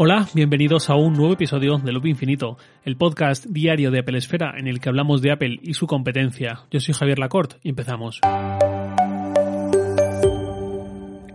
Hola, bienvenidos a un nuevo episodio de Loop Infinito, el podcast diario de Apple Esfera en el que hablamos de Apple y su competencia. Yo soy Javier Lacorte y empezamos.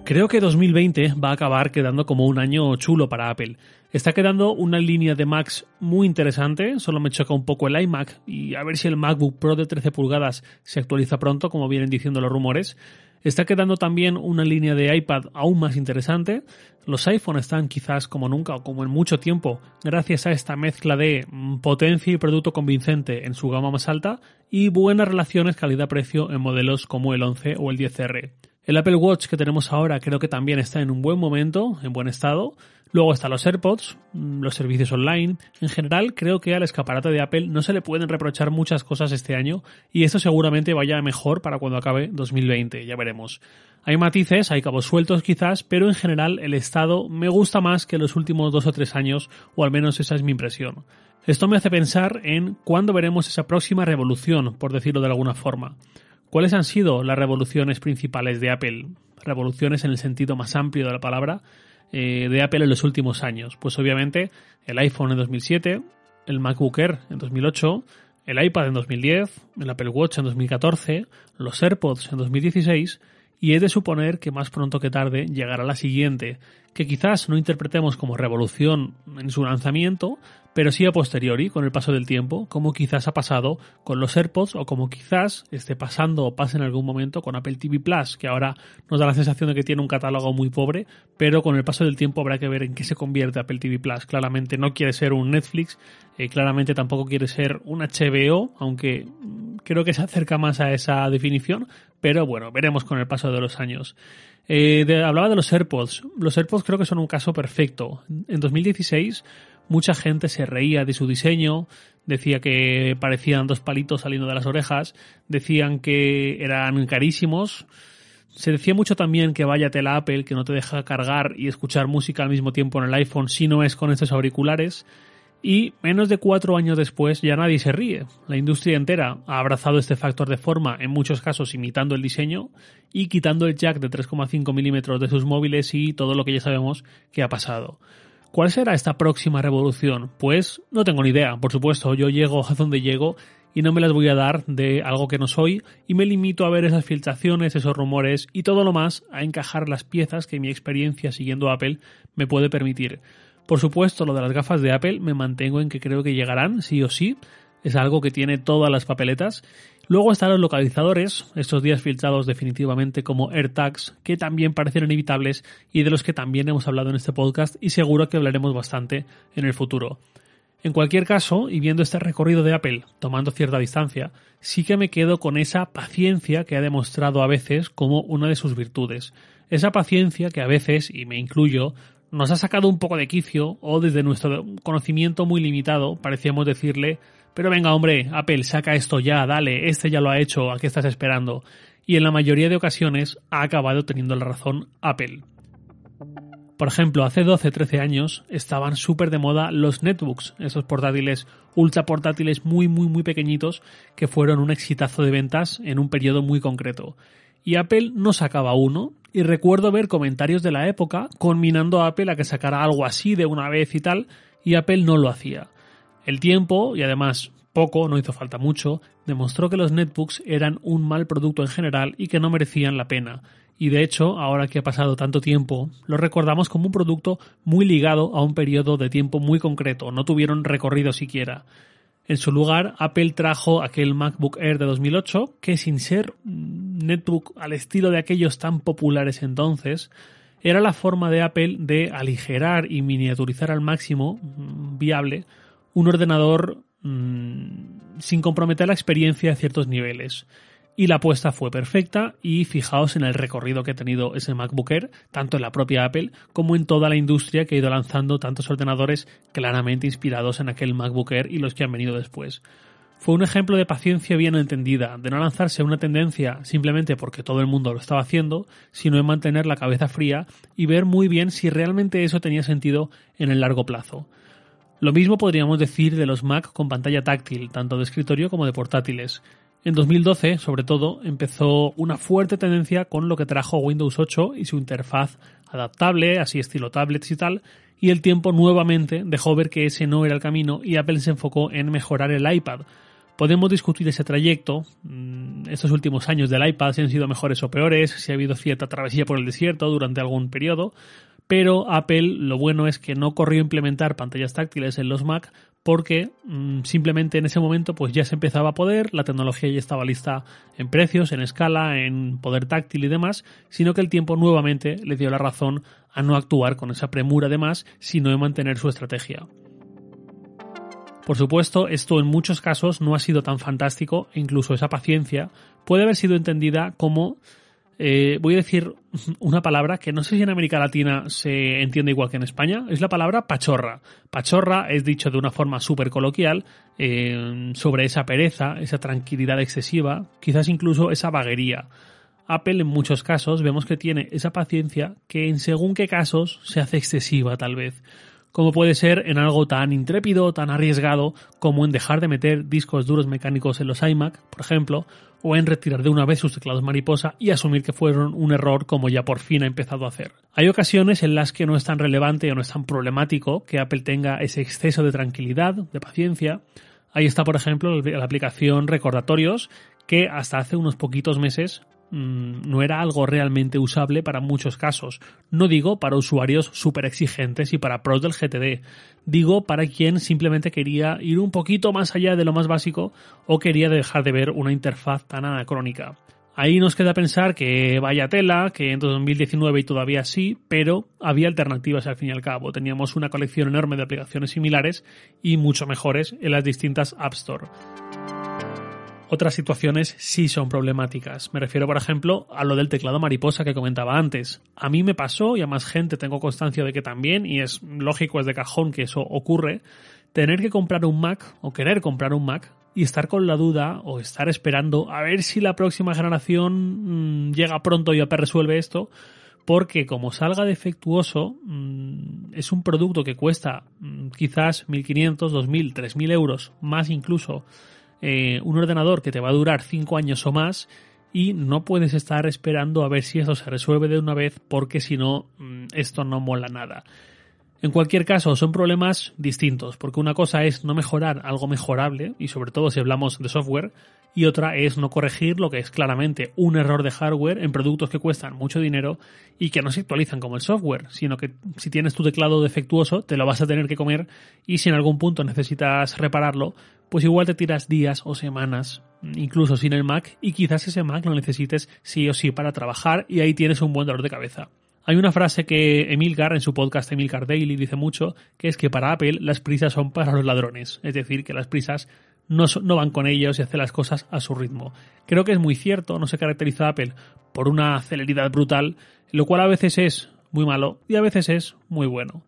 Creo que 2020 va a acabar quedando como un año chulo para Apple. Está quedando una línea de Macs muy interesante, solo me choca un poco el iMac y a ver si el MacBook Pro de 13 pulgadas se actualiza pronto, como vienen diciendo los rumores. Está quedando también una línea de iPad aún más interesante. Los iPhone están quizás como nunca o como en mucho tiempo gracias a esta mezcla de mm, potencia y producto convincente en su gama más alta y buenas relaciones calidad-precio en modelos como el 11 o el 10R. El Apple Watch que tenemos ahora creo que también está en un buen momento, en buen estado. Luego están los AirPods, mm, los servicios online. En general, creo que al escaparate de Apple no se le pueden reprochar muchas cosas este año y esto seguramente vaya mejor para cuando acabe 2020, ya veremos. Hay matices, hay cabos sueltos quizás, pero en general el estado me gusta más que los últimos dos o tres años, o al menos esa es mi impresión. Esto me hace pensar en cuándo veremos esa próxima revolución, por decirlo de alguna forma. ¿Cuáles han sido las revoluciones principales de Apple? Revoluciones en el sentido más amplio de la palabra eh, de Apple en los últimos años? Pues obviamente el iPhone en 2007, el MacBook Air en 2008, el iPad en 2010, el Apple Watch en 2014, los AirPods en 2016 y he de suponer que más pronto que tarde llegará la siguiente, que quizás no interpretemos como revolución en su lanzamiento, pero sí a posteriori, con el paso del tiempo, como quizás ha pasado con los AirPods o como quizás esté pasando o pase en algún momento con Apple TV Plus, que ahora nos da la sensación de que tiene un catálogo muy pobre, pero con el paso del tiempo habrá que ver en qué se convierte Apple TV Plus. Claramente no quiere ser un Netflix, eh, claramente tampoco quiere ser un HBO, aunque creo que se acerca más a esa definición, pero bueno, veremos con el paso de los años. Eh, hablaba de los AirPods. Los AirPods creo que son un caso perfecto. En 2016 mucha gente se reía de su diseño, decía que parecían dos palitos saliendo de las orejas, decían que eran carísimos. Se decía mucho también que vaya tela Apple, que no te deja cargar y escuchar música al mismo tiempo en el iPhone si no es con estos auriculares. Y menos de cuatro años después ya nadie se ríe. La industria entera ha abrazado este factor de forma, en muchos casos imitando el diseño y quitando el jack de 3,5 milímetros de sus móviles y todo lo que ya sabemos que ha pasado. ¿Cuál será esta próxima revolución? Pues no tengo ni idea, por supuesto, yo llego a donde llego y no me las voy a dar de algo que no soy y me limito a ver esas filtraciones, esos rumores y todo lo más a encajar las piezas que mi experiencia siguiendo Apple me puede permitir. Por supuesto, lo de las gafas de Apple me mantengo en que creo que llegarán, sí o sí. Es algo que tiene todas las papeletas. Luego están los localizadores, estos días filtrados definitivamente como AirTags, que también parecen inevitables y de los que también hemos hablado en este podcast y seguro que hablaremos bastante en el futuro. En cualquier caso, y viendo este recorrido de Apple tomando cierta distancia, sí que me quedo con esa paciencia que ha demostrado a veces como una de sus virtudes. Esa paciencia que a veces, y me incluyo, nos ha sacado un poco de quicio o desde nuestro conocimiento muy limitado parecíamos decirle, pero venga hombre, Apple, saca esto ya, dale, este ya lo ha hecho, ¿a qué estás esperando? Y en la mayoría de ocasiones ha acabado teniendo la razón Apple. Por ejemplo, hace 12-13 años estaban súper de moda los netbooks, esos portátiles ultra portátiles muy muy muy pequeñitos que fueron un exitazo de ventas en un periodo muy concreto. Y Apple no sacaba uno, y recuerdo ver comentarios de la época conminando a Apple a que sacara algo así de una vez y tal, y Apple no lo hacía. El tiempo, y además poco, no hizo falta mucho, demostró que los netbooks eran un mal producto en general y que no merecían la pena. Y de hecho, ahora que ha pasado tanto tiempo, lo recordamos como un producto muy ligado a un periodo de tiempo muy concreto, no tuvieron recorrido siquiera. En su lugar, Apple trajo aquel MacBook Air de 2008, que sin ser netbook al estilo de aquellos tan populares entonces, era la forma de Apple de aligerar y miniaturizar al máximo mm, viable un ordenador mm, sin comprometer la experiencia a ciertos niveles y la apuesta fue perfecta y fijaos en el recorrido que ha tenido ese MacBook Air, tanto en la propia Apple como en toda la industria que ha ido lanzando tantos ordenadores claramente inspirados en aquel MacBook Air y los que han venido después. Fue un ejemplo de paciencia bien entendida, de no lanzarse a una tendencia simplemente porque todo el mundo lo estaba haciendo, sino en mantener la cabeza fría y ver muy bien si realmente eso tenía sentido en el largo plazo. Lo mismo podríamos decir de los Mac con pantalla táctil, tanto de escritorio como de portátiles. En 2012, sobre todo, empezó una fuerte tendencia con lo que trajo Windows 8 y su interfaz adaptable, así estilo tablets y tal, y el tiempo nuevamente dejó ver que ese no era el camino y Apple se enfocó en mejorar el iPad. Podemos discutir ese trayecto, mm, estos últimos años del iPad si han sido mejores o peores, si ha habido cierta travesía por el desierto durante algún periodo, pero Apple lo bueno es que no corrió a implementar pantallas táctiles en los Mac porque mm, simplemente en ese momento pues ya se empezaba a poder, la tecnología ya estaba lista en precios, en escala, en poder táctil y demás, sino que el tiempo nuevamente le dio la razón a no actuar con esa premura de más, sino en mantener su estrategia. Por supuesto, esto en muchos casos no ha sido tan fantástico e incluso esa paciencia puede haber sido entendida como eh, voy a decir una palabra que no sé si en América Latina se entiende igual que en España, es la palabra pachorra. Pachorra es dicho de una forma súper coloquial eh, sobre esa pereza, esa tranquilidad excesiva, quizás incluso esa vaguería. Apple en muchos casos vemos que tiene esa paciencia que en según qué casos se hace excesiva tal vez como puede ser en algo tan intrépido, tan arriesgado como en dejar de meter discos duros mecánicos en los iMac, por ejemplo, o en retirar de una vez sus teclados mariposa y asumir que fueron un error como ya por fin ha empezado a hacer. Hay ocasiones en las que no es tan relevante o no es tan problemático que Apple tenga ese exceso de tranquilidad, de paciencia. Ahí está, por ejemplo, la aplicación Recordatorios, que hasta hace unos poquitos meses no era algo realmente usable para muchos casos. No digo para usuarios súper exigentes y para pros del GTD. Digo para quien simplemente quería ir un poquito más allá de lo más básico o quería dejar de ver una interfaz tan anacrónica. Ahí nos queda pensar que vaya tela, que en 2019 y todavía sí, pero había alternativas al fin y al cabo. Teníamos una colección enorme de aplicaciones similares y mucho mejores en las distintas App Store. Otras situaciones sí son problemáticas. Me refiero, por ejemplo, a lo del teclado mariposa que comentaba antes. A mí me pasó y a más gente tengo constancia de que también, y es lógico, es de cajón que eso ocurre, tener que comprar un Mac o querer comprar un Mac y estar con la duda o estar esperando a ver si la próxima generación mm, llega pronto y Apple resuelve esto, porque como salga defectuoso, mm, es un producto que cuesta mm, quizás 1.500, 2.000, 3.000 euros, más incluso eh, un ordenador que te va a durar 5 años o más y no puedes estar esperando a ver si eso se resuelve de una vez porque si no, mm, esto no mola nada. En cualquier caso, son problemas distintos, porque una cosa es no mejorar algo mejorable, y sobre todo si hablamos de software, y otra es no corregir lo que es claramente un error de hardware en productos que cuestan mucho dinero y que no se actualizan como el software, sino que si tienes tu teclado defectuoso te lo vas a tener que comer y si en algún punto necesitas repararlo, pues igual te tiras días o semanas, incluso sin el Mac, y quizás ese Mac lo necesites sí o sí para trabajar y ahí tienes un buen dolor de cabeza. Hay una frase que Emilcar en su podcast Emilcar Daily dice mucho, que es que para Apple las prisas son para los ladrones, es decir, que las prisas no, van con ellos y hace las cosas a su ritmo. Creo que es muy cierto, no se caracteriza Apple por una celeridad brutal, lo cual a veces es muy malo y a veces es muy bueno.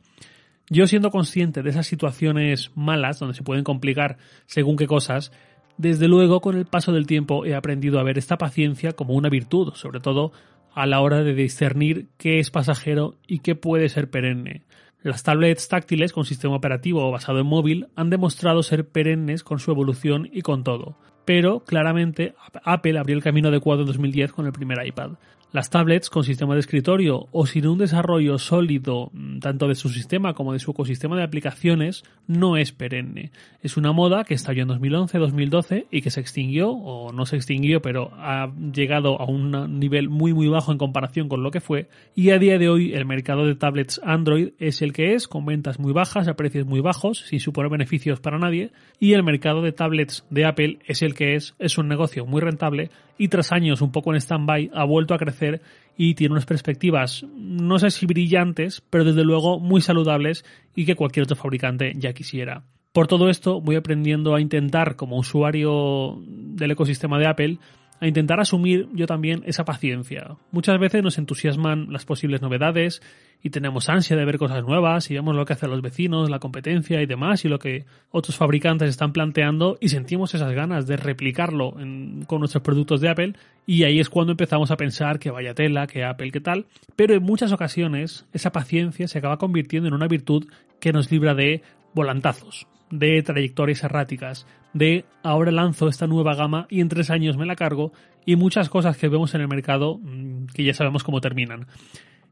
Yo siendo consciente de esas situaciones malas, donde se pueden complicar según qué cosas, desde luego con el paso del tiempo he aprendido a ver esta paciencia como una virtud, sobre todo a la hora de discernir qué es pasajero y qué puede ser perenne. Las tablets táctiles con sistema operativo basado en móvil han demostrado ser perennes con su evolución y con todo. Pero claramente Apple abrió el camino adecuado en 2010 con el primer iPad. Las tablets con sistema de escritorio o sin un desarrollo sólido mm, tanto de su sistema como de su ecosistema de aplicaciones no es perenne. Es una moda que estalló en 2011-2012 y que se extinguió o no se extinguió pero ha llegado a un nivel muy muy bajo en comparación con lo que fue y a día de hoy el mercado de tablets Android es el que es con ventas muy bajas a precios muy bajos sin suponer beneficios para nadie y el mercado de tablets de Apple es el que es es un negocio muy rentable y tras años un poco en stand-by ha vuelto a crecer y tiene unas perspectivas, no sé si brillantes, pero desde luego muy saludables y que cualquier otro fabricante ya quisiera. Por todo esto voy aprendiendo a intentar, como usuario del ecosistema de Apple, a intentar asumir yo también esa paciencia. Muchas veces nos entusiasman las posibles novedades y tenemos ansia de ver cosas nuevas y vemos lo que hacen los vecinos, la competencia y demás y lo que otros fabricantes están planteando y sentimos esas ganas de replicarlo con nuestros productos de Apple y ahí es cuando empezamos a pensar que vaya tela, que Apple, qué tal, pero en muchas ocasiones esa paciencia se acaba convirtiendo en una virtud que nos libra de volantazos de trayectorias erráticas, de ahora lanzo esta nueva gama y en tres años me la cargo, y muchas cosas que vemos en el mercado mm, que ya sabemos cómo terminan.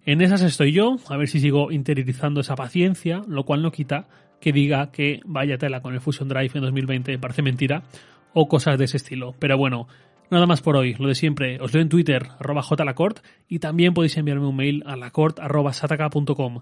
En esas estoy yo, a ver si sigo interiorizando esa paciencia, lo cual no quita que diga que vaya tela con el Fusion Drive en 2020, parece mentira, o cosas de ese estilo. Pero bueno, nada más por hoy, lo de siempre, os leo en Twitter, arroba jlacort, y también podéis enviarme un mail a lacort.sataka.com.